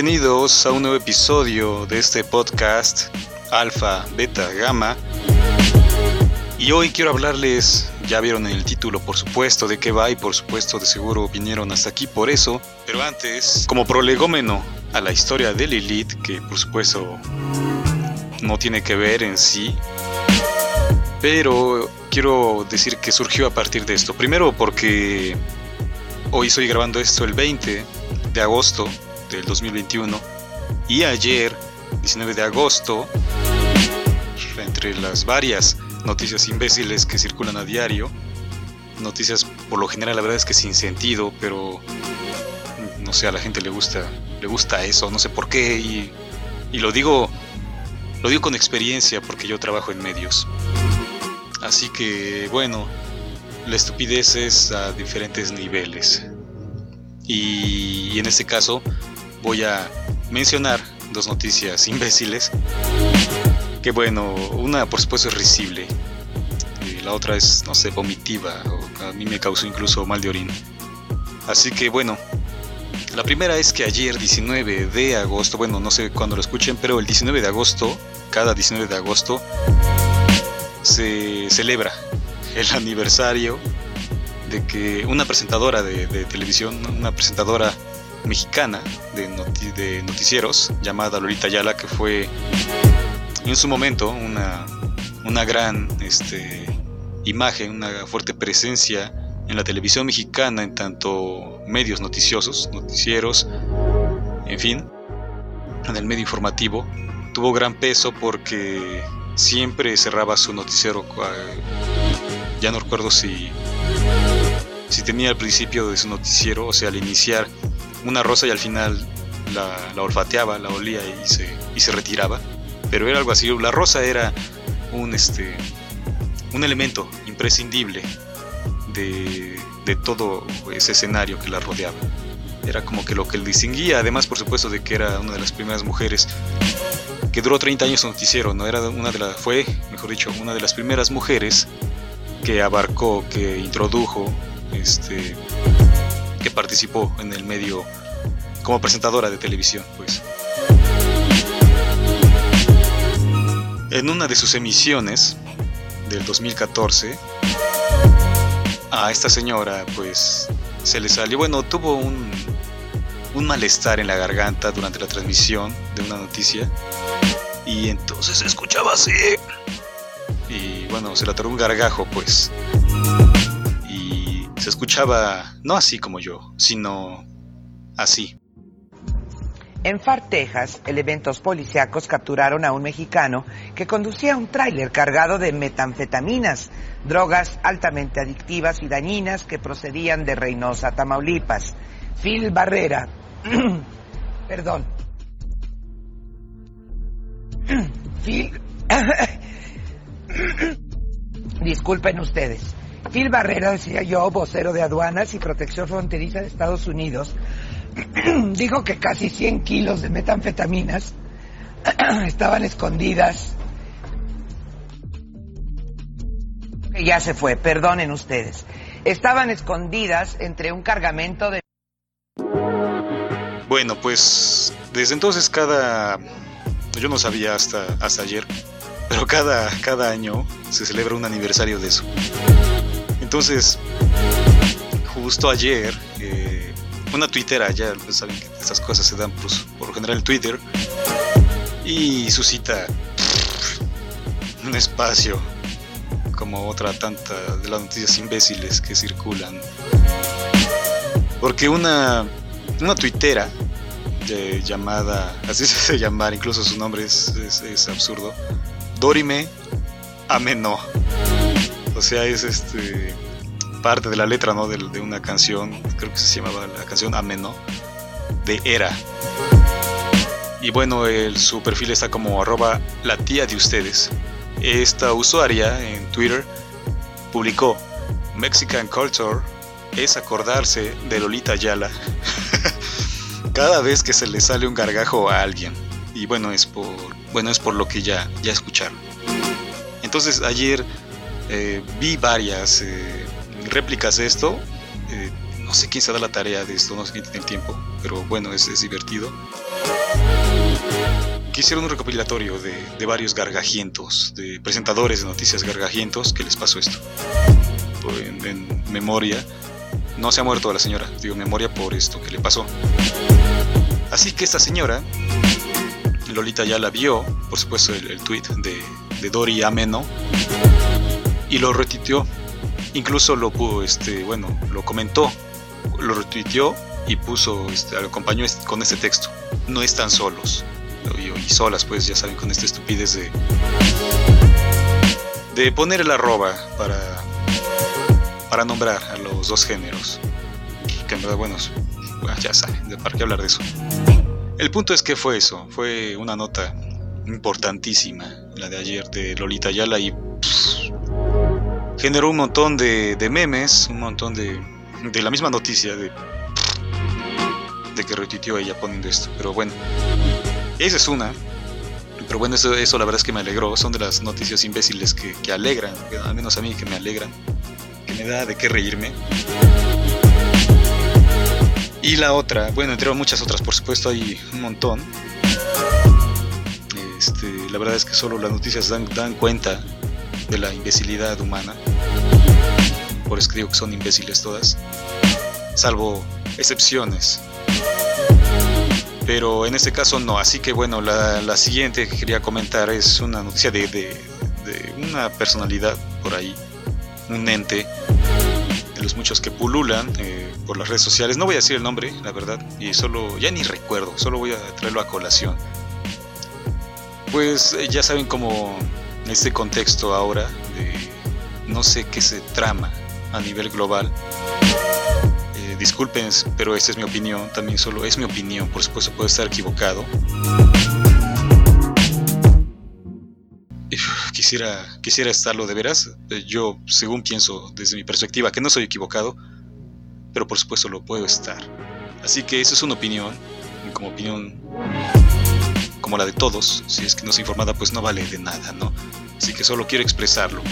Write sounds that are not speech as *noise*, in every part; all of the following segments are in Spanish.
Bienvenidos a un nuevo episodio de este podcast Alfa, Beta, Gamma. Y hoy quiero hablarles, ya vieron el título por supuesto de qué va y por supuesto de seguro vinieron hasta aquí por eso. Pero antes, como prolegómeno a la historia de Lilith, que por supuesto no tiene que ver en sí, pero quiero decir que surgió a partir de esto. Primero porque hoy estoy grabando esto el 20 de agosto del 2021 y ayer, 19 de agosto, entre las varias noticias imbéciles que circulan a diario, noticias por lo general la verdad es que sin sentido, pero no sé, a la gente le gusta, le gusta eso, no sé por qué y, y lo digo lo digo con experiencia porque yo trabajo en medios. Así que bueno, la estupidez es a diferentes niveles. Y en este caso voy a mencionar dos noticias imbéciles. Que bueno, una por supuesto es risible. Y la otra es, no sé, vomitiva. A mí me causó incluso mal de orina. Así que bueno, la primera es que ayer 19 de agosto, bueno, no sé cuándo lo escuchen, pero el 19 de agosto, cada 19 de agosto, se celebra el *laughs* aniversario de que una presentadora de, televisión, una presentadora mexicana de, de, noticieros llamada Lolita Ayala, que fue en su momento una, una gran este, imagen, una fuerte presencia en la televisión mexicana, en tanto medios noticiosos, noticieros, en fin, en el medio informativo, tuvo gran peso porque siempre cerraba su noticiero. Ya no recuerdo si, si tenía al principio de su noticiero, o sea, al iniciar una rosa y al final la, olfateaba, la olía y se, y se retiraba. Pero era algo así. La rosa era un, este, un elemento imprescindible de, de todo ese escenario que la rodeaba. Era como que lo que le distinguía, además por supuesto de que era una de las primeras mujeres que duró 30 años en noticiero, no era una de las fue, mejor dicho, una de las primeras mujeres que abarcó, que introdujo, este, participó en el medio como presentadora de televisión, pues. En una de sus emisiones del 2014, a esta señora, pues, se le salió, bueno, tuvo un, un malestar en la garganta durante la transmisión de una noticia y entonces escuchaba así. Y bueno, se le atoró un gargajo, pues. Se escuchaba no así como yo, sino así. En Far, Texas, elementos policíacos capturaron a un mexicano que conducía un tráiler cargado de metanfetaminas, drogas altamente adictivas y dañinas que procedían de Reynosa, Tamaulipas. Phil Barrera, *clears throat* perdón, *clears throat* Phil. *clears throat* Disculpen ustedes. Phil Barrera, decía yo, vocero de aduanas y protección fronteriza de Estados Unidos, *clears throat* dijo que casi 100 kilos de metanfetaminas *clears throat* estaban escondidas. Ya se fue, perdonen ustedes. Estaban escondidas entre un cargamento de... Bueno, pues desde entonces cada yo no sabía hasta, hasta ayer, pero cada, cada año se celebra un aniversario de eso. Entonces, justo ayer, eh, una twittera, ya pues, saben que estas cosas se dan pues, por, lo general en Twitter, y suscita un espacio como otra tanta de las noticias imbéciles que circulan. Porque una, una tuitera llamada, así se *laughs* hace llamar, incluso su nombre es, es, absurdo, Dorime Ameno. O sea, es este parte de la letra ¿no? de, de, una canción, creo que se llamaba la canción Ameno, de Era. Y bueno, el, su perfil está como arroba la tía de ustedes. Esta usuaria en Twitter publicó Mexican Culture es acordarse de Lolita Yala *laughs* cada vez que se le sale un gargajo a alguien. Y bueno, es por, bueno, es por lo que ya, ya escucharon. Entonces ayer eh, vi varias eh, réplicas de esto. Eh, no sé quién se da la tarea de esto, no sé quién tiene el tiempo, pero bueno, es, es divertido. que hicieron un recopilatorio de, varios gargajientos, de presentadores de noticias gargajientos que les pasó esto. En, en, memoria, no se ha muerto la señora, digo memoria por esto que le pasó. Así que esta señora, Lolita ya la vio, por supuesto, el, tweet de, de Ameno y lo retuiteó. Incluso lo pudo, este, bueno, lo comentó, lo retuiteó y puso, este, lo acompañó con este texto. No están solos y, solas, pues ya saben, con esta estupidez de de poner el arroba para para nombrar a los dos géneros. Que en verdad, bueno, ya saben, ¿para qué hablar de eso? El punto es que fue eso, fue una nota importantísima, la de ayer de Lolita Ayala y generó un montón de, memes, un montón de, de la misma noticia de, que retuiteó ella poniendo esto. Pero bueno, esa es una. Pero bueno, eso, eso la verdad es que me alegró. Son de las noticias imbéciles que, que alegran, al menos a mí que me alegran, que me da de qué reírme. Y la otra, bueno, entre muchas otras, por supuesto, hay un montón. Este, la verdad es que solo las noticias dan, dan cuenta de la imbecilidad humana. Por eso digo que son imbéciles todas, salvo excepciones. Pero en este caso no, así que bueno, la, la siguiente que quería comentar es una noticia de, de, una personalidad por ahí, un ente de los muchos que pululan eh, por las redes sociales. No voy a decir el nombre, la verdad, y solo, ya ni recuerdo, solo voy a traerlo a colación. Pues eh, ya saben cómo en este contexto ahora de no sé qué se trama a nivel global. Eh, disculpen, pero esta es mi opinión, también solo es mi opinión, por supuesto puedo estar equivocado. Quisiera, quisiera estarlo de veras. Eh, yo, según pienso desde mi perspectiva, que no soy equivocado, pero por supuesto lo puedo estar. Así que esa es una opinión, como opinión como la de todos, si es que no es informada, pues no vale de nada, ¿no? Así que solo quiero expresarlo.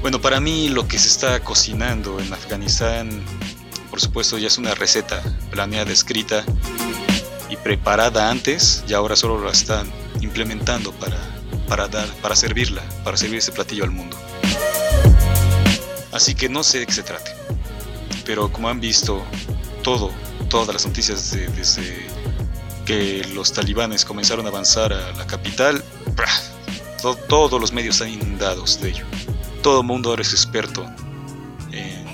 Bueno, para mí lo que se está cocinando en Afganistán, por supuesto, ya es una receta planeada, escrita y preparada antes, y ahora solo la están implementando para, para dar, para servirla, para servir ese platillo al mundo. Así que no sé de qué se trate. Pero como han visto, todo, todas las noticias desde que los talibanes comenzaron a avanzar a la capital, todos los medios están inundados de ello. Todo el mundo ahora es experto en,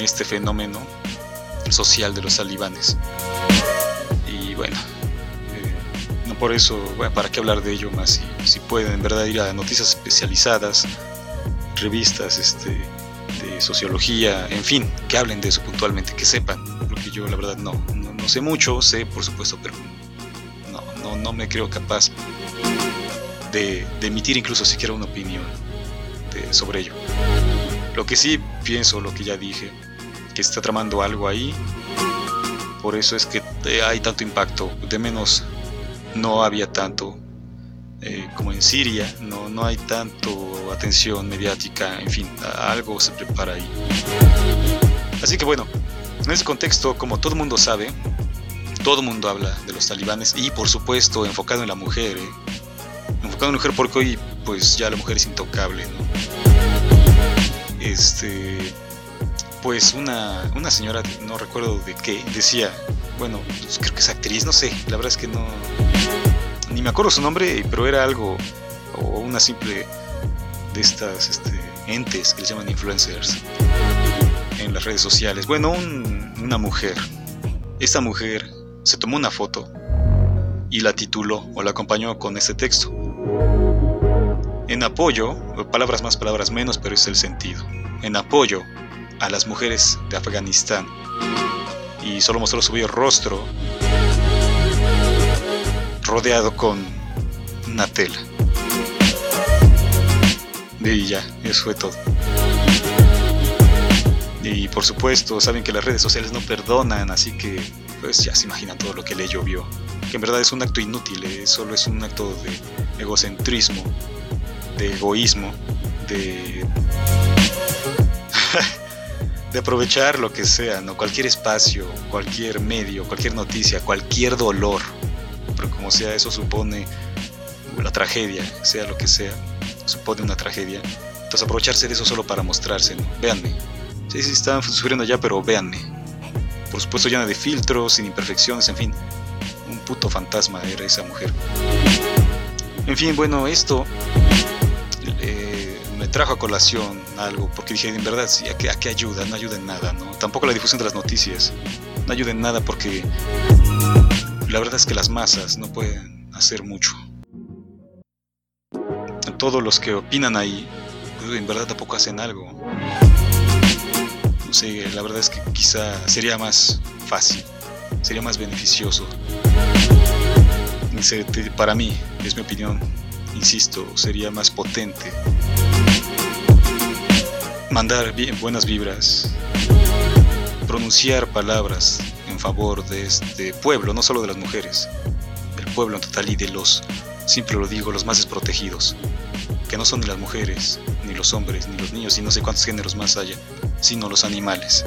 este fenómeno social de los talibanes. Y bueno, eh, no por eso, bueno, ¿para qué hablar de ello más? Si, si, pueden en verdad ir a noticias especializadas, revistas este, de sociología, en fin, que hablen de eso puntualmente, que sepan, porque yo la verdad no, no sé mucho, sé por supuesto, pero no, no, no me creo capaz de, emitir incluso siquiera una opinión sobre ello. Lo que sí pienso, lo que ya dije, que está tramando algo ahí, por eso es que hay tanto impacto, de menos no había tanto eh, como en Siria, no, no hay tanto atención mediática, en fin, algo se prepara ahí. Así que bueno, en ese contexto, como todo el mundo sabe, todo el mundo habla de los talibanes y por supuesto enfocado en la mujer, ¿eh? enfocado en la mujer porque hoy pues ya la mujer es intocable, ¿no? Este, pues una, una señora, no recuerdo de qué, decía, bueno, pues, creo que es actriz, no sé, la verdad es que no, ni me acuerdo su nombre, pero era algo, o una simple de estas este, entes que les llaman influencers en las redes sociales. Bueno, una mujer. Esta mujer se tomó una foto y la tituló o la acompañó con este texto. En apoyo, palabras más, palabras menos, pero es el sentido. En apoyo a las mujeres de Afganistán. Y solo mostró su bello rostro rodeado con una tela. Y ya, eso fue todo. Y por supuesto, saben que las redes sociales no perdonan, así que pues ya se imaginan todo lo que le llovió. Que en verdad es un acto inútil, eh, solo es un acto de egocentrismo, de egoísmo, de... *laughs* de aprovechar lo que sea, ¿no? Cualquier espacio, cualquier medio, cualquier noticia, cualquier dolor. Pero como sea, eso supone la tragedia, sea lo que sea, supone una tragedia. Entonces aprovecharse de eso solo para mostrarse, ¿no? Véanme. Sí, sí, están sufriendo ya, pero véanme. Por supuesto llena de filtros, sin imperfecciones, en fin. Un puto fantasma era esa mujer. En fin, bueno, esto eh, me trajo a colación algo, porque dije, en verdad, sí, ¿a qué, ¿a qué, ayuda? No ayuda en nada, ¿no? Tampoco la difusión de las noticias. No ayuda en nada porque la verdad es que las masas no pueden hacer mucho. Todos los que opinan ahí, pues, en verdad tampoco hacen algo. No sé, la verdad es que quizá sería más fácil, sería más beneficioso para mí, es mi opinión, insisto, sería más potente mandar bien, buenas vibras, pronunciar palabras de este pueblo, no solo de las mujeres, del pueblo en total y de los, siempre lo digo, los más desprotegidos, que no son ni las mujeres, ni los hombres, ni los niños, y no sé cuántos géneros más haya, sino los animales.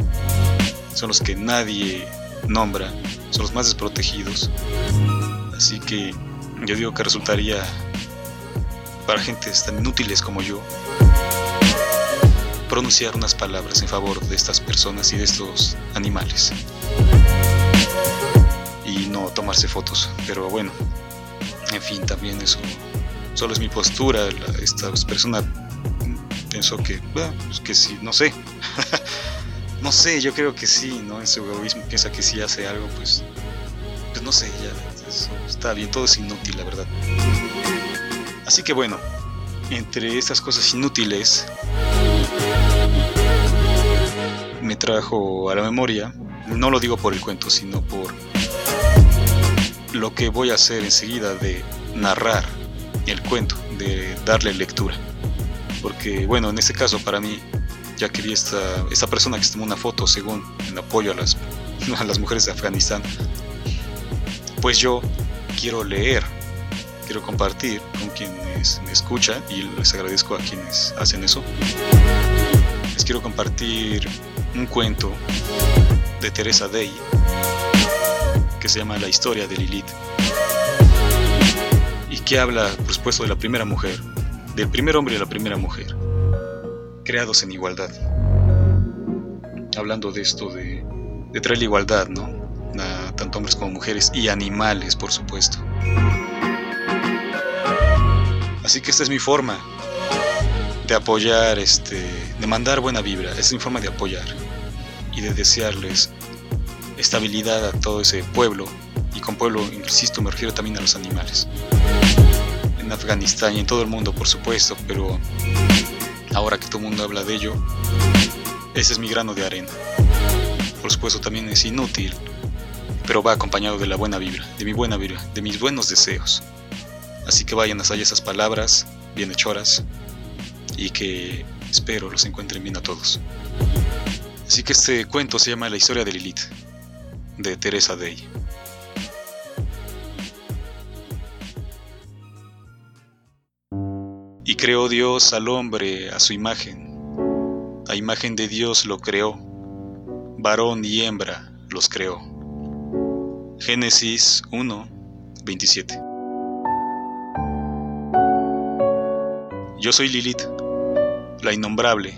Son los que nadie nombra, son los más desprotegidos. Así que yo digo que resultaría para gentes tan inútiles como yo pronunciar unas palabras en favor de estas personas y de estos animales. Y no tomarse fotos. Pero bueno, en fin, también eso solo es mi postura. esta persona pensó que, pues que sí, no sé. *laughs* no sé, yo creo que sí, ¿no? En su egoísmo piensa que si hace algo, pues, pues no sé, ya está bien, todo es inútil, la verdad. Así que bueno, entre estas cosas inútiles, me trajo a la memoria, no lo digo por el cuento, sino por lo que voy a hacer enseguida de narrar el cuento, de darle lectura. Porque bueno, en este caso para mí, ya que vi esta, esta persona que se tomó una foto según en apoyo a las, *laughs* a las mujeres de Afganistán, pues yo quiero leer, quiero compartir con quienes me escuchan y les agradezco a quienes hacen eso. Les quiero compartir un cuento de Teresa Day que se llama La historia de Lilith y que habla, por supuesto, de la primera mujer, del primer hombre y la primera mujer, creados en igualdad. Hablando de esto de, traer la igualdad, ¿no? tanto hombres como mujeres y animales, por supuesto. Así que esta es mi forma de apoyar, este, de mandar buena vibra, es mi forma de apoyar y de desearles estabilidad a todo ese pueblo, y con pueblo, insisto, me refiero también a los animales. En Afganistán y en todo el mundo, por supuesto, pero ahora que todo el mundo habla de ello, ese es mi grano de arena. Por supuesto, también es inútil pero va acompañado de la buena vibra, de mi buena vibra, de mis buenos deseos. Así que vayan a hacer esas palabras bien hechoras y que espero los encuentren bien a todos. Así que este cuento se llama La historia de Lilith, de Teresa Day. Y creó Dios al hombre a su imagen. A imagen de Dios lo creó. Varón y hembra los creó. Génesis 1, 27. Yo soy Lilith, la innombrable,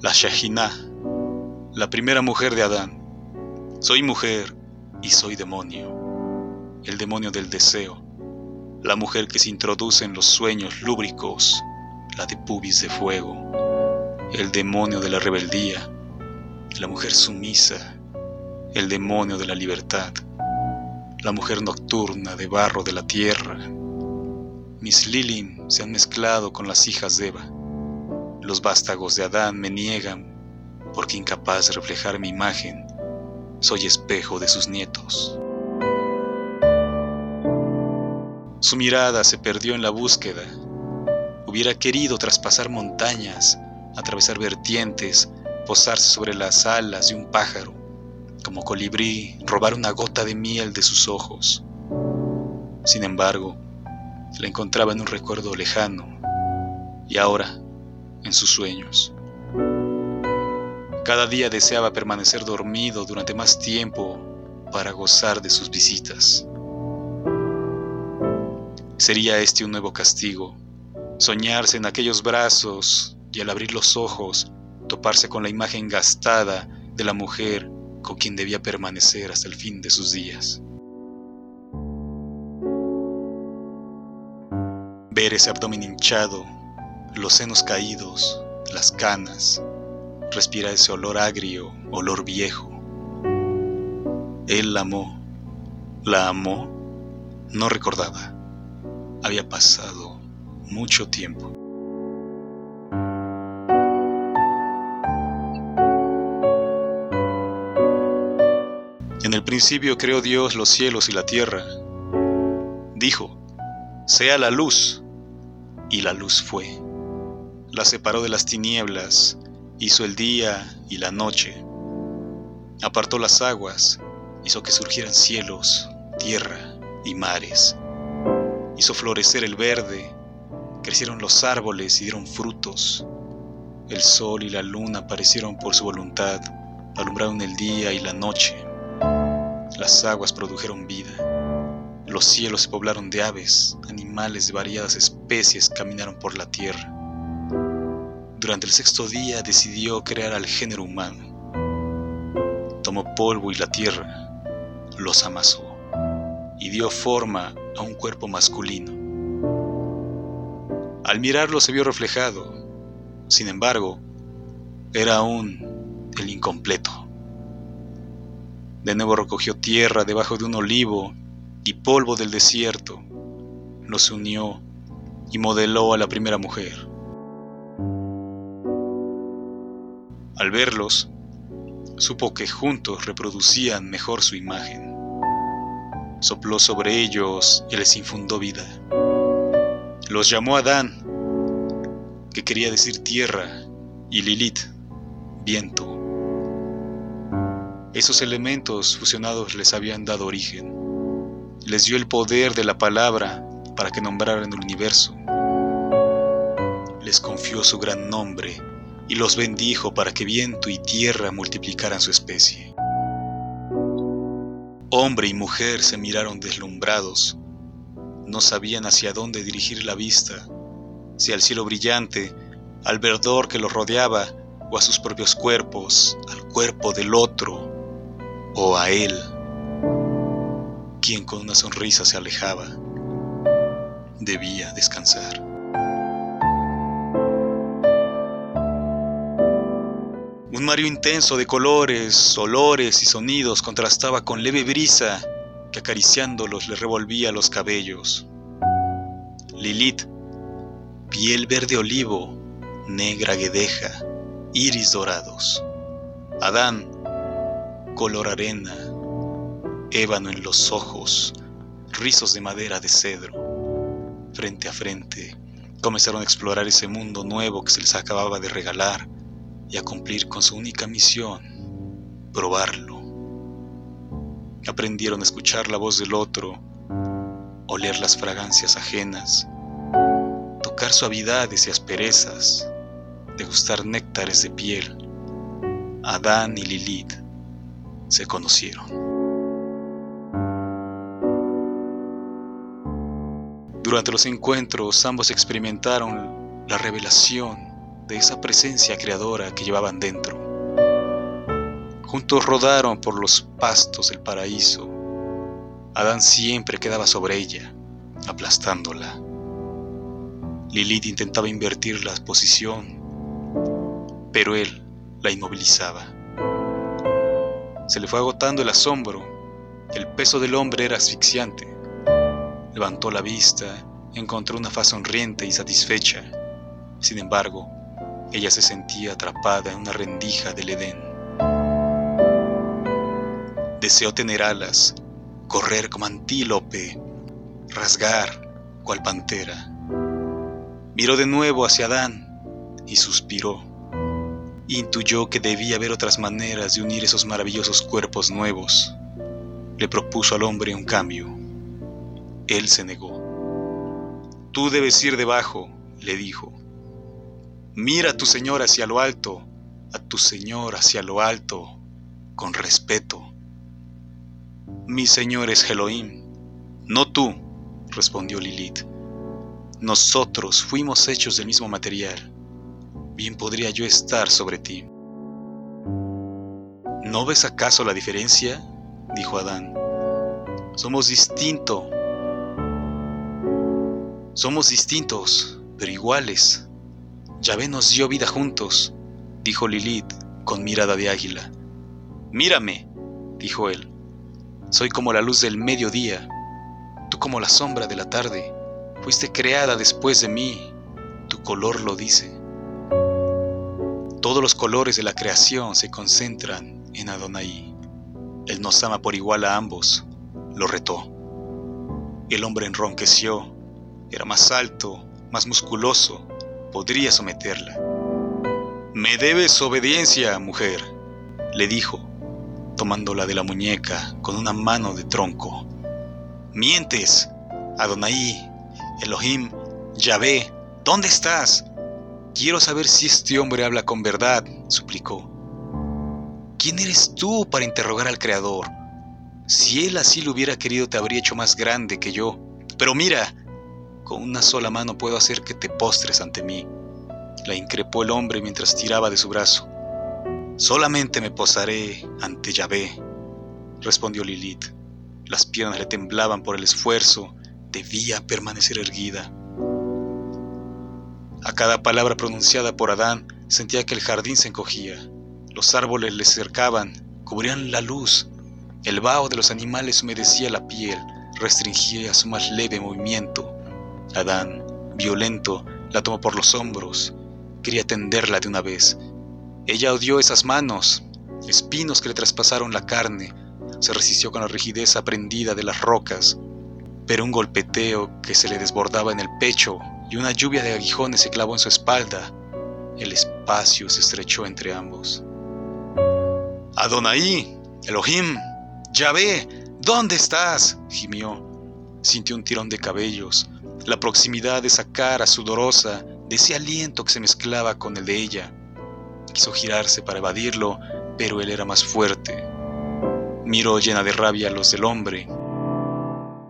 la Shahina, la primera mujer de Adán. Soy mujer y soy demonio, el demonio del deseo, la mujer que se introduce en los sueños lúbricos, la de pubis de fuego, el demonio de la rebeldía, la mujer sumisa, el demonio de la libertad, la mujer nocturna de barro de la tierra. Mis Lilim se han mezclado con las hijas de Eva. Los vástagos de Adán me niegan porque incapaz de reflejar mi imagen, soy espejo de sus nietos. Su mirada se perdió en la búsqueda. Hubiera querido traspasar montañas, atravesar vertientes, posarse sobre las alas de un pájaro como colibrí, robar una gota de miel de sus ojos. Sin embargo, la encontraba en un recuerdo lejano y ahora en sus sueños. Cada día deseaba permanecer dormido durante más tiempo para gozar de sus visitas. Sería este un nuevo castigo, soñarse en aquellos brazos y al abrir los ojos toparse con la imagen gastada de la mujer con quien debía permanecer hasta el fin de sus días. Ver ese abdomen hinchado, los senos caídos, las canas, respirar ese olor agrio, olor viejo. Él la amó, la amó, no recordaba. Había pasado mucho tiempo. En el principio creó Dios los cielos y la tierra. Dijo, sea la luz, y la luz fue. La separó de las tinieblas, hizo el día y la noche. Apartó las aguas, hizo que surgieran cielos, tierra y mares. Hizo florecer el verde, crecieron los árboles y dieron frutos. El sol y la luna aparecieron por su voluntad, alumbraron el día y la noche. Las aguas produjeron vida. Los cielos se poblaron de aves, animales de variadas especies caminaron por la tierra. Durante el sexto día decidió crear al género humano. Tomó polvo y la tierra, los amasó y dio forma a un cuerpo masculino. Al mirarlo se vio reflejado, sin embargo, era aún el incompleto. De nuevo recogió tierra debajo de un olivo y polvo del desierto. Los unió y modeló a la primera mujer. Al verlos, supo que juntos reproducían mejor su imagen. Sopló sobre ellos y les infundó vida. Los llamó Adán, que quería decir tierra, y Lilith, viento. Esos elementos fusionados les habían dado origen. Les dio el poder de la palabra para que nombraran el universo. Les confió su gran nombre y los bendijo para que viento y tierra multiplicaran su especie. Hombre y mujer se miraron deslumbrados. No sabían hacia dónde dirigir la vista, si al cielo brillante, al verdor que los rodeaba, o a sus propios cuerpos, al cuerpo del otro, o a él, quien con una sonrisa se alejaba, debía descansar. Un mario intenso de colores, olores y sonidos contrastaba con leve brisa que acariciándolos le revolvía los cabellos. Lilith, piel verde olivo, negra guedeja, iris dorados. Adán, color arena, ébano en los ojos, rizos de madera de cedro. Frente a frente, comenzaron a explorar ese mundo nuevo que se les acababa de regalar y a cumplir con su única misión, probarlo. Aprendieron a escuchar la voz del otro, oler las fragancias ajenas, tocar suavidades y asperezas, degustar néctares de piel. Adán y Lilith se conocieron. Durante los encuentros ambos experimentaron la revelación de esa presencia creadora que llevaban dentro. Juntos rodaron por los pastos del paraíso. Adán siempre quedaba sobre ella, aplastándola. Lilith intentaba invertir la posición, pero él la inmovilizaba. Se le fue agotando el asombro. El peso del hombre era asfixiante. Levantó la vista, encontró una faz sonriente y satisfecha. Sin embargo, ella se sentía atrapada en una rendija del Edén. Deseó tener alas, correr como antílope, rasgar cual pantera. Miró de nuevo hacia Adán y suspiró intuyó que debía haber otras maneras de unir esos maravillosos cuerpos nuevos. Le propuso al hombre un cambio. Él se negó. Tú debes ir debajo, le dijo. Mira a tu Señor hacia lo alto a tu Señor hacia lo alto con respeto. Mi Señor es Elohim, no tú, respondió Lilith. Nosotros fuimos hechos del mismo material. Bien podría yo estar sobre ti. ¿No ves acaso la diferencia? dijo Adán. Somos distintos. Somos distintos, pero iguales. Yahvé nos dio vida juntos, dijo Lilith con mirada de águila. Mírame, dijo él. Soy como la luz del mediodía, tú como la sombra de la tarde. Fuiste creada después de mí, tu color lo dice. Todos los colores de la creación se concentran en Adonai. Él nos ama por igual a ambos, lo retó. El hombre enronqueció, era más alto, más musculoso, podría someterla. Me debes obediencia, mujer, le dijo, tomándola de la muñeca con una mano de tronco. Mientes, Adonai, Elohim, Yahvé, ¿dónde estás? Quiero saber si este hombre habla con verdad, suplicó. ¿Quién eres tú para interrogar al Creador? Si él así lo hubiera querido, te habría hecho más grande que yo. Pero mira, con una sola mano puedo hacer que te postres ante mí. La increpó el hombre mientras tiraba de su brazo. Solamente me posaré ante Yahvé, respondió Lilith. Las piernas le temblaban por el esfuerzo, debía permanecer erguida. A cada palabra pronunciada por Adán sentía que el jardín se encogía. Los árboles le cercaban, cubrían la luz. El vaho de los animales humedecía la piel, restringía su más leve movimiento. Adán, violento, la tomó por los hombros. Quería tenderla de una vez. Ella odió esas manos, espinos que le traspasaron la carne. Se resistió con la rigidez aprendida de las rocas. Pero un golpeteo que se le desbordaba en el pecho y una lluvia de aguijones se clavó en su espalda. El espacio se estrechó entre ambos. Adonai, Elohim, Yahvé, ¿dónde estás? gimió. Sintió un tirón de cabellos, la proximidad de esa cara sudorosa, de ese aliento que se mezclaba con el de ella. Quiso girarse para evadirlo, pero él era más fuerte. Miró llena de rabia a los del hombre.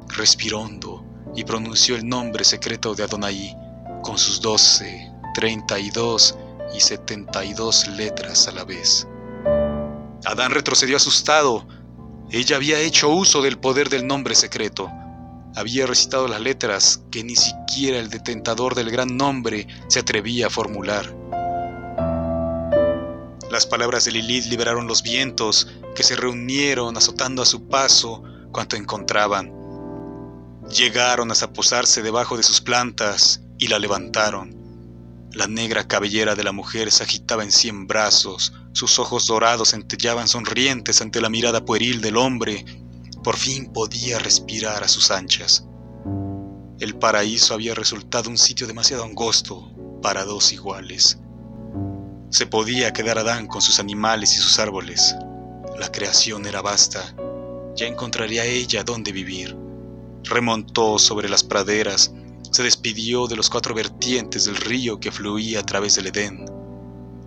Respiró hondo y pronunció el nombre secreto de Adonai con sus doce, treinta y dos y setenta y dos letras a la vez. Adán retrocedió asustado. Ella había hecho uso del poder del nombre secreto. Había recitado las letras que ni siquiera el detentador del gran nombre se atrevía a formular. Las palabras de Lilith liberaron los vientos que se reunieron azotando a su paso cuanto encontraban. Llegaron hasta posarse debajo de sus plantas y la levantaron. La negra cabellera de la mujer se agitaba en cien brazos, sus ojos dorados centellaban sonrientes ante la mirada pueril del hombre. Por fin podía respirar a sus anchas. El paraíso había resultado un sitio demasiado angosto para dos iguales. Se podía quedar Adán con sus animales y sus árboles. La creación era vasta. Ya encontraría ella dónde vivir. Remontó sobre las praderas, se despidió de los cuatro vertientes del río que fluía a través del Edén.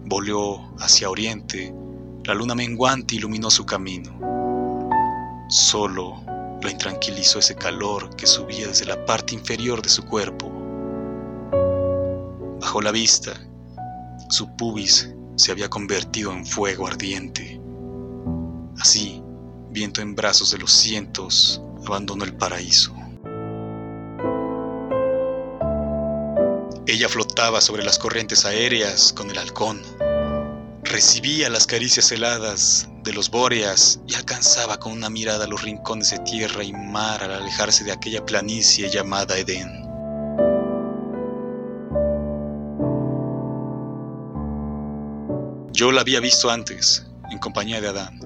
Volvió hacia oriente, la luna menguante iluminó su camino. Solo la intranquilizó ese calor que subía desde la parte inferior de su cuerpo. Bajo la vista, su pubis se había convertido en fuego ardiente. Así, viento en brazos de los cientos, abandonó el paraíso. Ella flotaba sobre las corrientes aéreas con el halcón. Recibía las caricias heladas de los bóreas y alcanzaba con una mirada los rincones de tierra y mar al alejarse de aquella planicie llamada Edén. Yo la había visto antes, en compañía de Adán.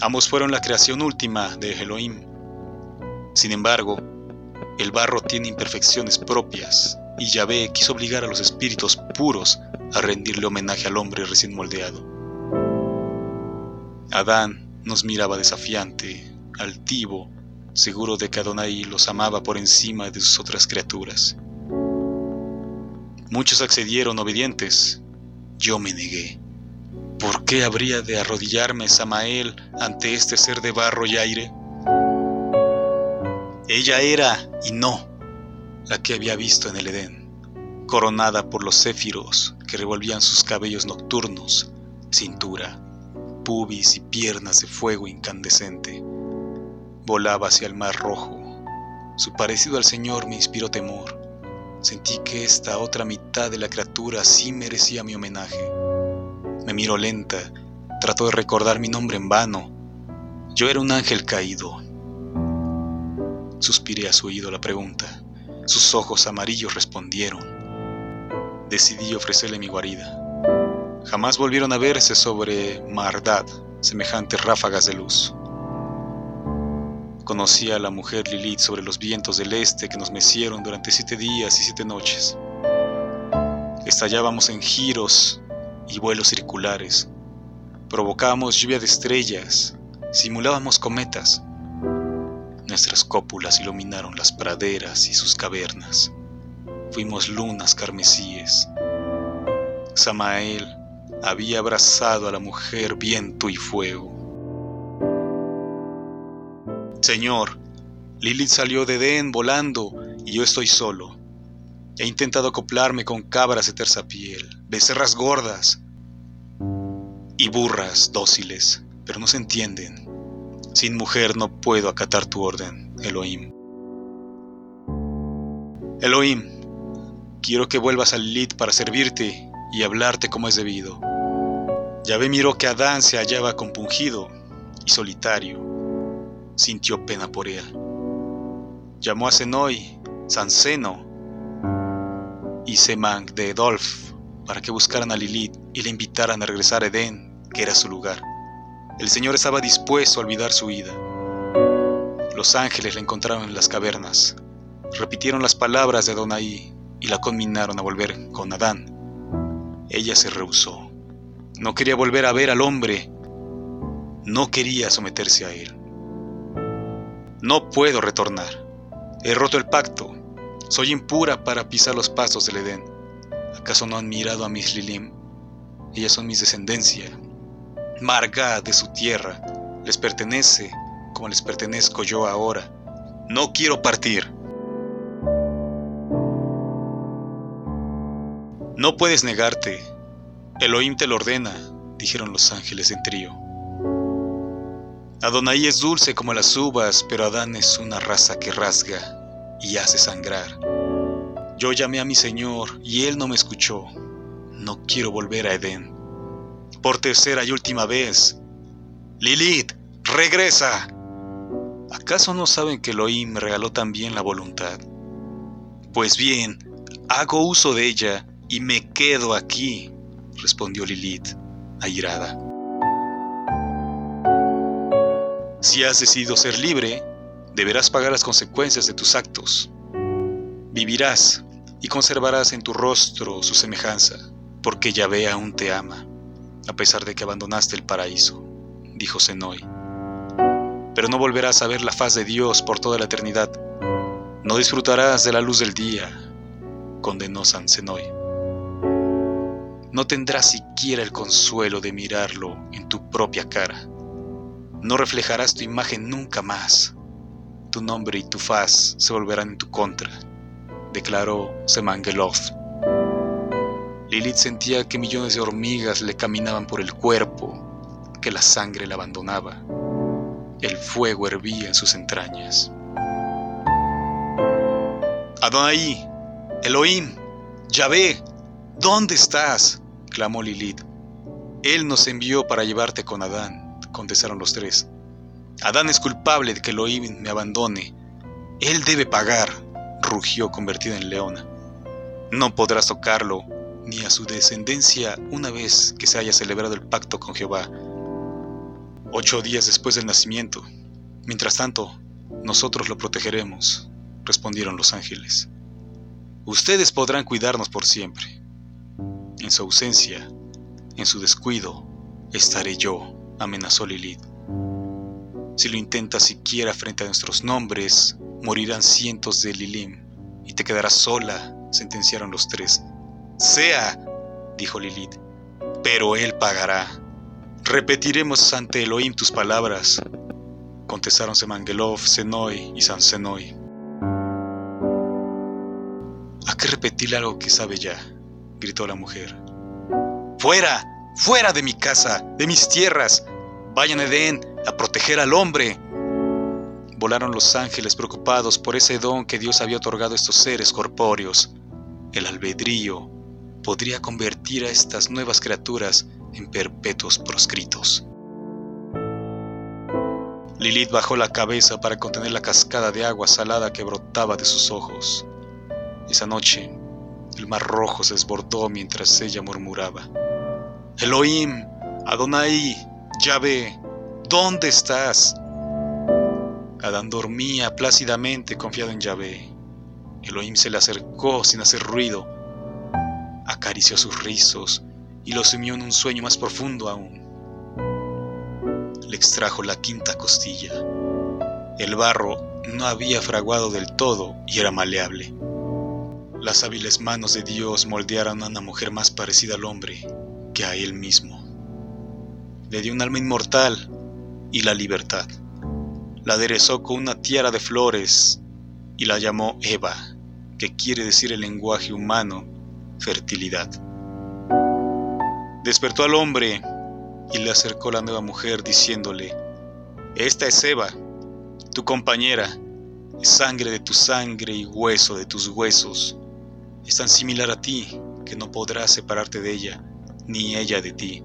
Ambos fueron la creación última de Elohim. Sin embargo, el barro tiene imperfecciones propias y Yahvé quiso obligar a los espíritus puros a rendirle homenaje al hombre recién moldeado. Adán nos miraba desafiante, altivo, seguro de que Adonai los amaba por encima de sus otras criaturas. Muchos accedieron obedientes, yo me negué. ¿Por qué habría de arrodillarme Samael ante este ser de barro y aire? Ella era, y no, la que había visto en el Edén, coronada por los céfiros que revolvían sus cabellos nocturnos, cintura, pubis y piernas de fuego incandescente. Volaba hacia el mar rojo. Su parecido al Señor me inspiró temor. Sentí que esta otra mitad de la criatura sí merecía mi homenaje. Me miró lenta, trató de recordar mi nombre en vano. Yo era un ángel caído. Suspiré a su oído la pregunta. Sus ojos amarillos respondieron. Decidí ofrecerle mi guarida. Jamás volvieron a verse sobre Mardad semejantes ráfagas de luz. Conocí a la mujer Lilith sobre los vientos del este que nos mecieron durante siete días y siete noches. Estallábamos en giros y vuelos circulares. Provocábamos lluvia de estrellas, simulábamos cometas. Nuestras cópulas iluminaron las praderas y sus cavernas. Fuimos lunas carmesíes. Samael había abrazado a la mujer viento y fuego. Señor, Lilith salió de Edén volando y yo estoy solo. He intentado acoplarme con cabras de terza piel, becerras gordas y burras dóciles, pero no se entienden. Sin mujer no puedo acatar tu orden, Elohim. Elohim, quiero que vuelvas a Lilith para servirte y hablarte como es debido. Yahvé miró que Adán se hallaba compungido y solitario. Sintió pena por él. Llamó a Senoi, Sanseno, y Semang de Edolf para que buscaran a Lilith y le invitaran a regresar a Edén, que era su lugar. El Señor estaba dispuesto a olvidar su ida. Los ángeles la encontraron en las cavernas, repitieron las palabras de Adonai y la conminaron a volver con Adán. Ella se rehusó. No quería volver a ver al hombre. No quería someterse a él. No puedo retornar. He roto el pacto. Soy impura para pisar los pasos del Edén. ¿Acaso no han mirado a mis Lilim? Ellas son mis descendencia. Marga de su tierra les pertenece como les pertenezco yo ahora. No quiero partir. No puedes negarte. Elohim te lo ordena, dijeron los ángeles en trío. Adonai es dulce como las uvas, pero Adán es una raza que rasga y hace sangrar. Yo llamé a mi Señor y Él no me escuchó. No quiero volver a Edén. Por tercera y última vez. Lilith, regresa. ¿Acaso no saben que Elohim me regaló también la voluntad? Pues bien, hago uso de ella y me quedo aquí, respondió Lilith, airada. Si has decidido ser libre, deberás pagar las consecuencias de tus actos. Vivirás y conservarás en tu rostro su semejanza, porque Yahvé aún te ama, a pesar de que abandonaste el paraíso, dijo Senoi. Pero no volverás a ver la faz de Dios por toda la eternidad. No disfrutarás de la luz del día, condenó San Senoi. No tendrás siquiera el consuelo de mirarlo en tu propia cara no reflejarás tu imagen nunca más. Tu nombre y tu faz se volverán en tu contra, declaró Semangeloth. Lilith sentía que millones de hormigas le caminaban por el cuerpo, que la sangre la abandonaba. El fuego hervía en sus entrañas. Adonai, Elohim, Yahvé, ¿dónde estás? Clamó Lilith. Él nos envió para llevarte con Adán contestaron los tres. Adán es culpable de que Elohim me abandone. Él debe pagar, rugió convertida en leona. No podrás tocarlo, ni a su descendencia una vez que se haya celebrado el pacto con Jehová. Ocho días después del nacimiento. Mientras tanto, nosotros lo protegeremos, respondieron los ángeles. Ustedes podrán cuidarnos por siempre. En su ausencia, en su descuido, estaré yo amenazó Lilith. Si lo intentas siquiera frente a nuestros nombres, morirán cientos de Lilim y te quedarás sola, sentenciaron los tres. Sea, dijo Lilith, pero él pagará. Repetiremos ante Elohim tus palabras, contestaron Semangelov, Senoi y San Senoi. ¿A qué repetirle algo que sabe ya? Gritó la mujer. ¡Fuera! ¡Fuera de mi casa! ¡De mis tierras! Vayan Edén a proteger al hombre. Volaron los ángeles preocupados por ese don que Dios había otorgado a estos seres corpóreos. El albedrío podría convertir a estas nuevas criaturas en perpetuos proscritos. Lilith bajó la cabeza para contener la cascada de agua salada que brotaba de sus ojos. Esa noche, el mar rojo se desbordó mientras ella murmuraba. Elohim, Adonai, Yahvé, ¿dónde estás? Adán dormía plácidamente confiado en Yahvé. Elohim se le acercó sin hacer ruido, acarició sus rizos y lo sumió en un sueño más profundo aún. Le extrajo la quinta costilla. El barro no había fraguado del todo y era maleable. Las hábiles manos de Dios moldearon a una mujer más parecida al hombre que a él mismo. Le dio un alma inmortal y la libertad. La aderezó con una tiara de flores y la llamó Eva, que quiere decir el lenguaje humano fertilidad. Despertó al hombre y le acercó la nueva mujer diciéndole, Esta es Eva, tu compañera, sangre de tu sangre y hueso de tus huesos. Es tan similar a ti que no podrás separarte de ella, ni ella de ti.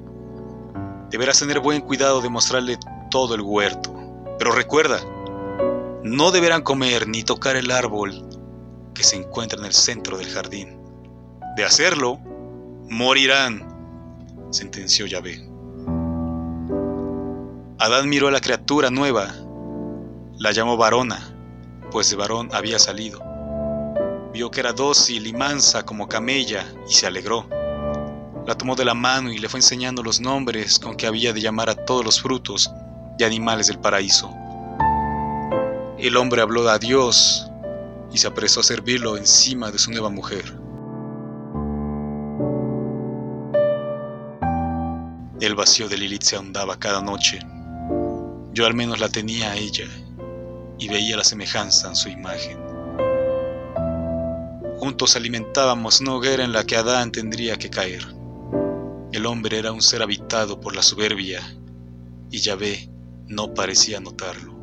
Deberás tener buen cuidado de mostrarle todo el huerto. Pero recuerda, no deberán comer ni tocar el árbol que se encuentra en el centro del jardín. De hacerlo, morirán sentenció Yahvé. Adán miró a la criatura nueva, la llamó varona, pues de varón había salido. Vio que era dócil y mansa como camella y se alegró. La tomó de la mano y le fue enseñando los nombres con que había de llamar a todos los frutos y animales del paraíso. El hombre habló a Dios y se apresó a servirlo encima de su nueva mujer. El vacío de Lilith se ahondaba cada noche. Yo al menos la tenía a ella y veía la semejanza en su imagen. Juntos alimentábamos una hoguera en la que Adán tendría que caer. El hombre era un ser habitado por la soberbia y Yahvé no parecía notarlo.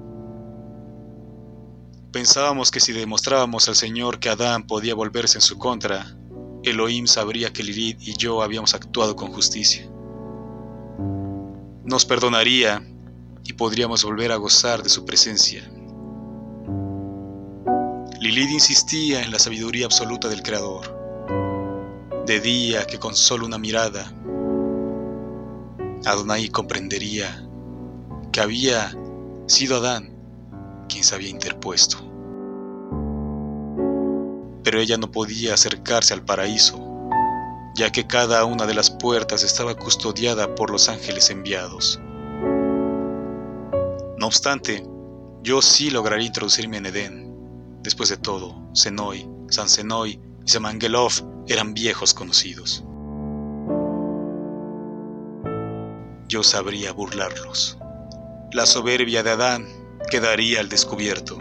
Pensábamos que si demostrábamos al Señor que Adán podía volverse en su contra, Elohim sabría que Lilith y yo habíamos actuado con justicia nos perdonaría y podríamos volver a gozar de su presencia. Lilith insistía en la sabiduría absoluta del Creador. De día que con solo una mirada, Adonai comprendería que había sido Adán quien se había interpuesto. Pero ella no podía acercarse al paraíso ya que cada una de las puertas estaba custodiada por los ángeles enviados. No obstante, yo sí lograría introducirme en Edén. Después de todo, Senoi, San Senoi y Semangelov eran viejos conocidos. Yo sabría burlarlos. La soberbia de Adán quedaría al descubierto.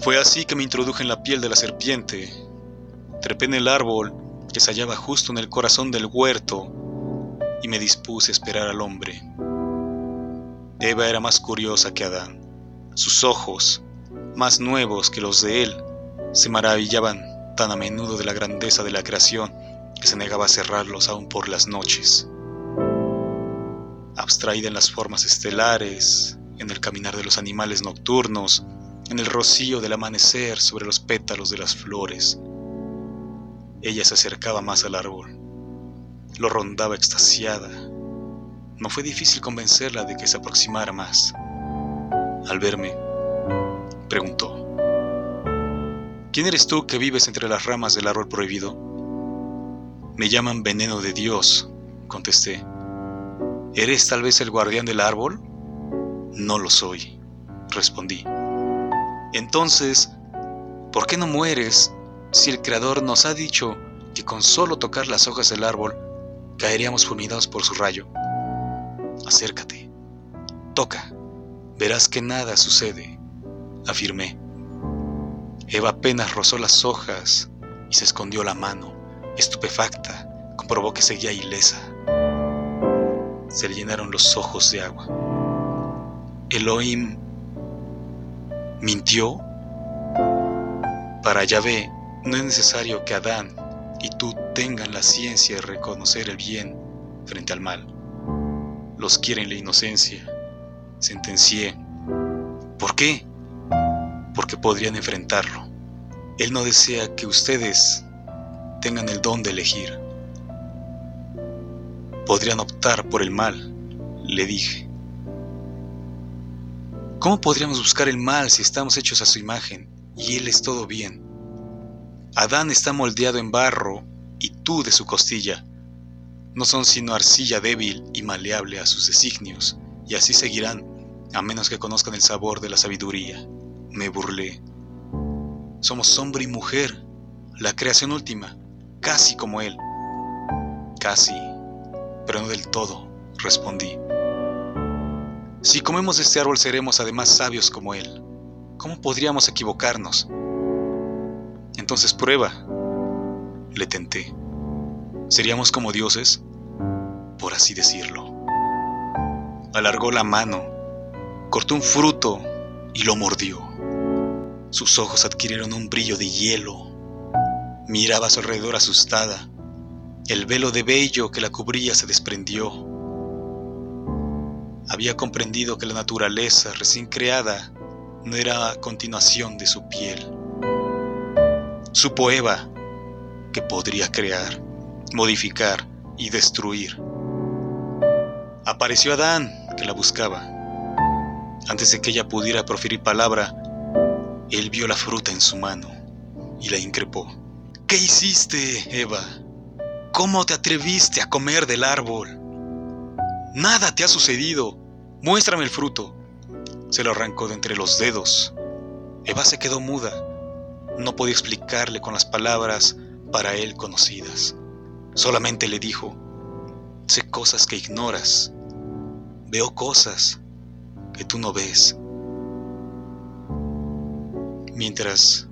Fue así que me introduje en la piel de la serpiente. Trepé en el árbol que se hallaba justo en el corazón del huerto y me dispuse a esperar al hombre. Eva era más curiosa que Adán. Sus ojos, más nuevos que los de él, se maravillaban tan a menudo de la grandeza de la creación que se negaba a cerrarlos aún por las noches. Abstraída en las formas estelares, en el caminar de los animales nocturnos, en el rocío del amanecer sobre los pétalos de las flores. Ella se acercaba más al árbol. Lo rondaba extasiada. No fue difícil convencerla de que se aproximara más. Al verme, preguntó, ¿Quién eres tú que vives entre las ramas del árbol prohibido? Me llaman veneno de Dios, contesté. ¿Eres tal vez el guardián del árbol? No lo soy, respondí. Entonces, ¿por qué no mueres si el Creador nos ha dicho que con solo tocar las hojas del árbol caeríamos fulminados por su rayo? Acércate, toca, verás que nada sucede, afirmé. Eva apenas rozó las hojas y se escondió la mano, estupefacta, comprobó que seguía ilesa. Se le llenaron los ojos de agua. Elohim mintió. Para Yahvé no es necesario que Adán y tú tengan la ciencia de reconocer el bien frente al mal. Los quieren la inocencia. Sentencié. ¿Por qué? Porque podrían enfrentarlo. Él no desea que ustedes tengan el don de elegir. Podrían optar por el mal, le dije. ¿Cómo podríamos buscar el mal si estamos hechos a su imagen y Él es todo bien? Adán está moldeado en barro y tú de su costilla. No son sino arcilla débil y maleable a sus designios, y así seguirán, a menos que conozcan el sabor de la sabiduría. Me burlé. Somos hombre y mujer, la creación última, casi como Él. Casi, pero no del todo, respondí. Si comemos de este árbol seremos además sabios como Él. ¿Cómo podríamos equivocarnos? Entonces prueba. Le tenté. ¿Seríamos como dioses? Por así decirlo. Alargó la mano, cortó un fruto y lo mordió. Sus ojos adquirieron un brillo de hielo. Miraba a su alrededor asustada. El velo de vello que la cubría se desprendió. Había comprendido que la naturaleza recién creada no era continuación de su piel. Supo Eva que podría crear, modificar y destruir. Apareció Adán, que la buscaba. Antes de que ella pudiera proferir palabra, él vio la fruta en su mano y la increpó. ¿Qué hiciste, Eva? ¿Cómo te atreviste a comer del árbol? Nada te ha sucedido. Muéstrame el fruto. Se lo arrancó de entre los dedos. Eva se quedó muda. No podía explicarle con las palabras para él conocidas. Solamente le dijo, sé cosas que ignoras. Veo cosas que tú no ves mientras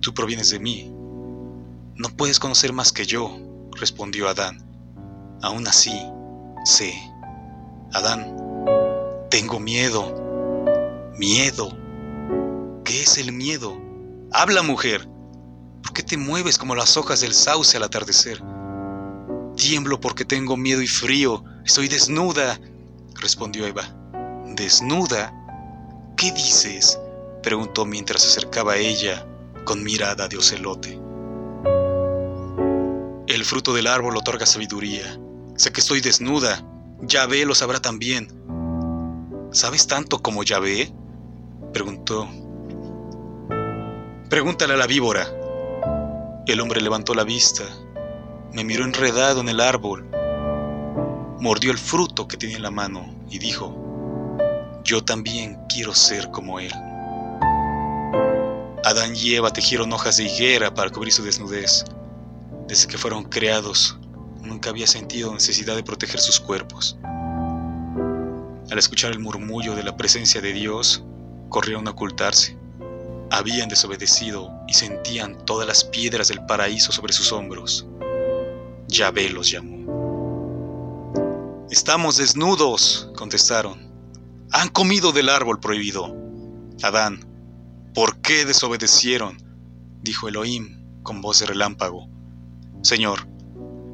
tú provienes de mí. No puedes conocer más que yo, respondió Adán. Aún así, sé. Adán, tengo miedo. Miedo. ¿Qué es el miedo? Habla, mujer. ¿Por qué te mueves como las hojas del sauce al atardecer? Tiemblo porque tengo miedo y frío. Estoy desnuda, respondió Eva. ¿Desnuda? ¿Qué dices? preguntó mientras se acercaba a ella con mirada de ocelote. El fruto del árbol otorga sabiduría. Sé que estoy desnuda. Yahvé lo sabrá también. ¿Sabes tanto como Yahvé? preguntó. Pregúntale a la víbora. El hombre levantó la vista, me miró enredado en el árbol, mordió el fruto que tenía en la mano y dijo, yo también quiero ser como él. Adán y Eva tejieron hojas de higuera para cubrir su desnudez. Desde que fueron creados, nunca había sentido necesidad de proteger sus cuerpos. Al escuchar el murmullo de la presencia de Dios, corrieron a ocultarse. Habían desobedecido y sentían todas las piedras del paraíso sobre sus hombros. Yahvé los llamó. Estamos desnudos, contestaron. Han comido del árbol prohibido. Adán, ¿Por qué desobedecieron? dijo Elohim con voz de relámpago. Señor,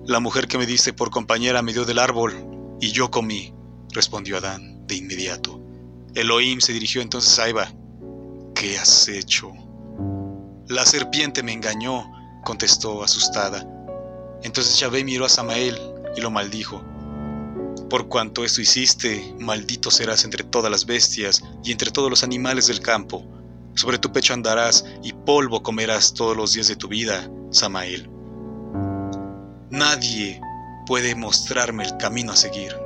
la mujer que me diste por compañera me dio del árbol, y yo comí, respondió Adán de inmediato. Elohim se dirigió entonces a Eva. ¿Qué has hecho? La serpiente me engañó, contestó asustada. Entonces Yahvé miró a Samael y lo maldijo. Por cuanto esto hiciste, maldito serás entre todas las bestias y entre todos los animales del campo sobre tu pecho andarás y polvo comerás todos los días de tu vida, Samael. Nadie puede mostrarme el camino a seguir.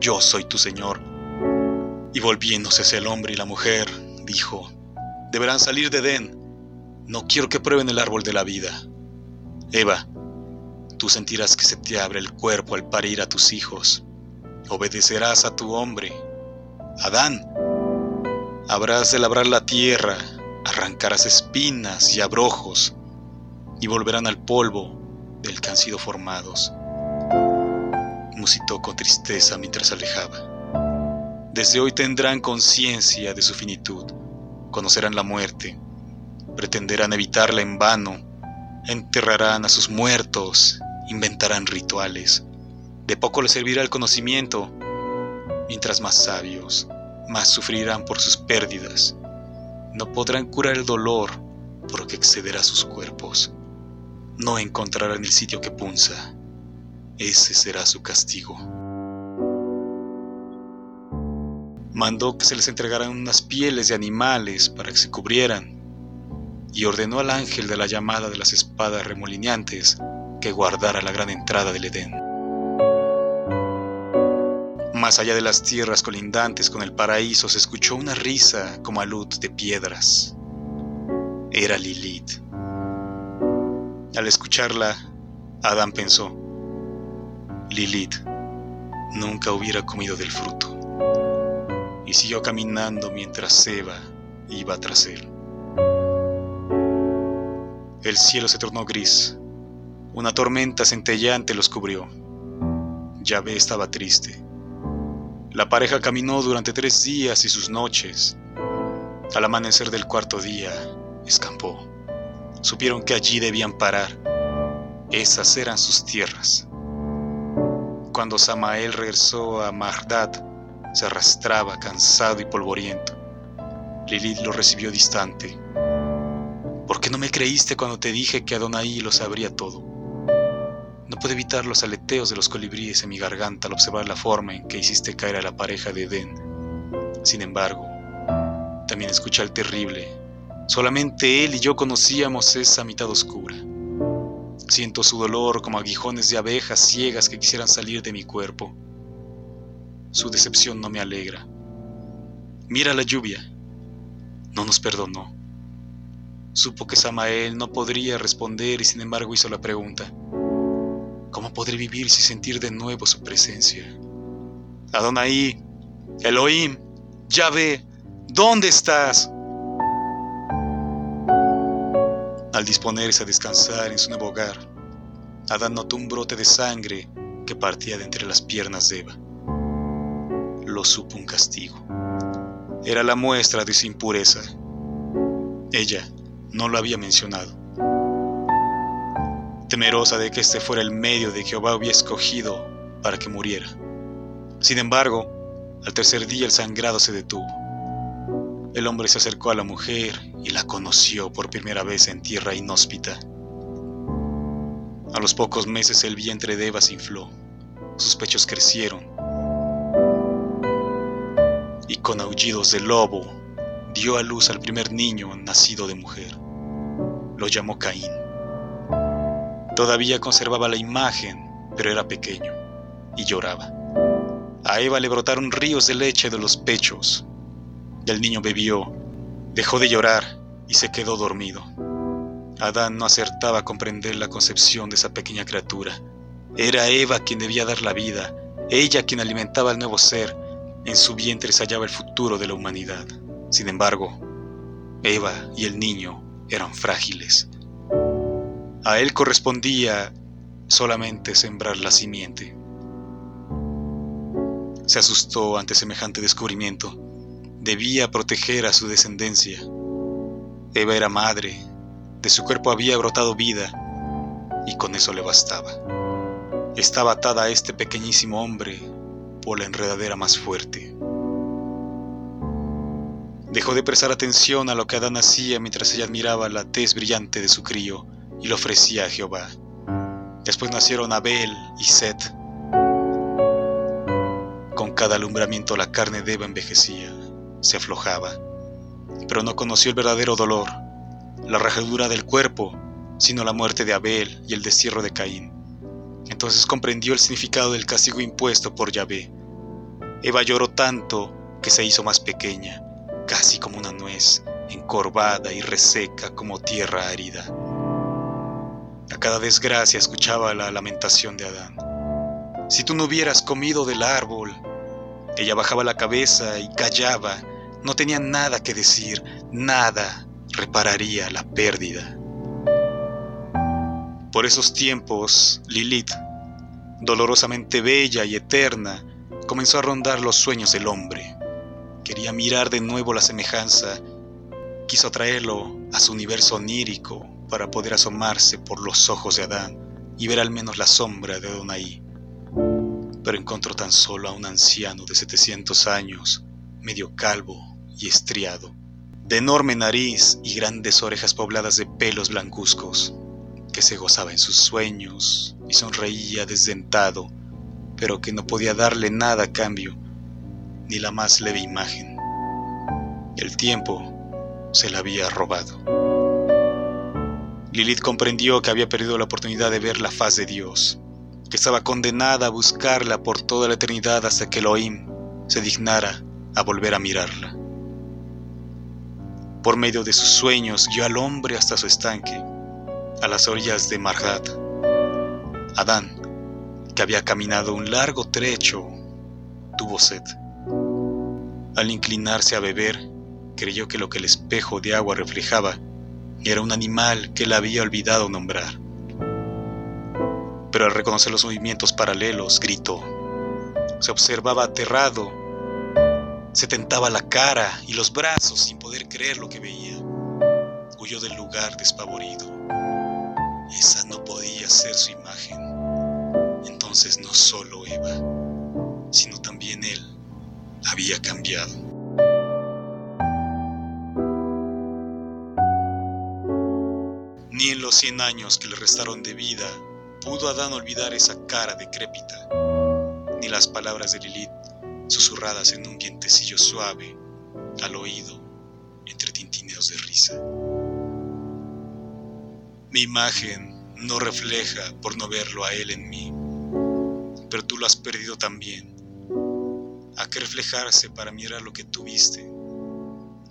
Yo soy tu Señor. Y volviéndose el hombre y la mujer, dijo, Deberán salir de Edén. No quiero que prueben el árbol de la vida. Eva, tú sentirás que se te abre el cuerpo al parir a tus hijos. Obedecerás a tu hombre. Adán, habrás de labrar la tierra, arrancarás espinas y abrojos, y volverán al polvo del que han sido formados. Musitó con tristeza mientras alejaba. Desde hoy tendrán conciencia de su finitud, conocerán la muerte, pretenderán evitarla en vano, enterrarán a sus muertos, inventarán rituales. De poco les servirá el conocimiento, mientras más sabios, más sufrirán por sus pérdidas. No podrán curar el dolor porque excederá sus cuerpos. No encontrarán el sitio que punza. Ese será su castigo. Mandó que se les entregaran unas pieles de animales para que se cubrieran y ordenó al ángel de la llamada de las espadas remolineantes que guardara la gran entrada del Edén. Más allá de las tierras colindantes con el paraíso se escuchó una risa como alud de piedras. Era Lilith. Al escucharla, Adán pensó, Lilith nunca hubiera comido del fruto. Y siguió caminando mientras Eva iba tras él. El cielo se tornó gris. Una tormenta centellante los cubrió. Yahvé estaba triste. La pareja caminó durante tres días y sus noches. Al amanecer del cuarto día, escampó. Supieron que allí debían parar. Esas eran sus tierras. Cuando Samael regresó a Mardad, se arrastraba cansado y polvoriento. Lilith lo recibió distante. ¿Por qué no me creíste cuando te dije que Adonai lo sabría todo? No pude evitar los aleteos de los colibríes en mi garganta al observar la forma en que hiciste caer a la pareja de Edén. Sin embargo, también escuché al terrible. Solamente él y yo conocíamos esa mitad oscura. Siento su dolor como aguijones de abejas ciegas que quisieran salir de mi cuerpo. Su decepción no me alegra. Mira la lluvia. No nos perdonó. Supo que Samael no podría responder y sin embargo hizo la pregunta. ¿Cómo podré vivir sin sentir de nuevo su presencia? Adonai, Elohim, Yahvé, ¿dónde estás? Al disponerse a descansar en su nuevo hogar, Adán notó un brote de sangre que partía de entre las piernas de Eva. Supo un castigo. Era la muestra de su impureza. Ella no lo había mencionado. Temerosa de que este fuera el medio de Jehová había escogido para que muriera. Sin embargo, al tercer día el sangrado se detuvo. El hombre se acercó a la mujer y la conoció por primera vez en tierra inhóspita. A los pocos meses el vientre de Eva se infló, sus pechos crecieron y con aullidos de lobo dio a luz al primer niño nacido de mujer. Lo llamó Caín. Todavía conservaba la imagen, pero era pequeño y lloraba. A Eva le brotaron ríos de leche de los pechos. El niño bebió, dejó de llorar y se quedó dormido. Adán no acertaba a comprender la concepción de esa pequeña criatura. Era Eva quien debía dar la vida, ella quien alimentaba al nuevo ser. En su vientre se hallaba el futuro de la humanidad. Sin embargo, Eva y el niño eran frágiles. A él correspondía solamente sembrar la simiente. Se asustó ante semejante descubrimiento. Debía proteger a su descendencia. Eva era madre, de su cuerpo había brotado vida, y con eso le bastaba. Estaba atada a este pequeñísimo hombre la enredadera más fuerte. Dejó de prestar atención a lo que Adán hacía mientras ella admiraba la tez brillante de su crío y lo ofrecía a Jehová. Después nacieron Abel y Set. Con cada alumbramiento la carne de Eva envejecía, se aflojaba, pero no conoció el verdadero dolor, la rajadura del cuerpo, sino la muerte de Abel y el destierro de Caín. Entonces comprendió el significado del castigo impuesto por Yahvé. Eva lloró tanto que se hizo más pequeña casi como una nuez, encorvada y reseca como tierra árida. A cada desgracia escuchaba la lamentación de Adán. Si tú no hubieras comido del árbol, ella bajaba la cabeza y callaba, no tenía nada que decir, nada repararía la pérdida. Por esos tiempos, Lilith, dolorosamente bella y eterna, comenzó a rondar los sueños del hombre. Quería mirar de nuevo la semejanza, quiso traerlo a su universo onírico para poder asomarse por los ojos de Adán y ver al menos la sombra de Adonai. Pero encontró tan solo a un anciano de 700 años, medio calvo y estriado, de enorme nariz y grandes orejas pobladas de pelos blancuzcos que se gozaba en sus sueños y sonreía desdentado, pero que no podía darle nada a cambio, ni la más leve imagen. El tiempo se la había robado. Lilith comprendió que había perdido la oportunidad de ver la faz de Dios, que estaba condenada a buscarla por toda la eternidad hasta que Elohim se dignara a volver a mirarla. Por medio de sus sueños guió al hombre hasta su estanque, a las orillas de Marhat. Adán, que había caminado un largo trecho, tuvo sed. Al inclinarse a beber, creyó que lo que el espejo de agua reflejaba era un animal que él había olvidado nombrar. Pero al reconocer los movimientos paralelos, gritó. Se observaba aterrado. Se tentaba la cara y los brazos sin poder creer lo que veía. Huyó del lugar despavorido. Esa no podía ser su imagen. Entonces no solo Eva, sino también él había cambiado. Ni en los cien años que le restaron de vida pudo Adán olvidar esa cara decrépita, ni las palabras de Lilith susurradas en un vientecillo suave al oído entre tintineos de risa. Mi imagen no refleja por no verlo a él en mí, pero tú lo has perdido también. ¿A qué reflejarse para mirar lo que tuviste?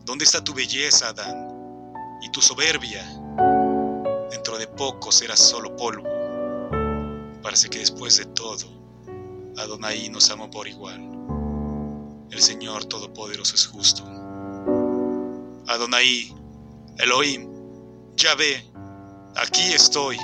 ¿Dónde está tu belleza, Adán? ¿Y tu soberbia? Dentro de poco serás solo polvo. Parece que después de todo, Adonai nos amó por igual. El Señor Todopoderoso es justo. Adonai, Elohim, Yahvé, Aquí estoy.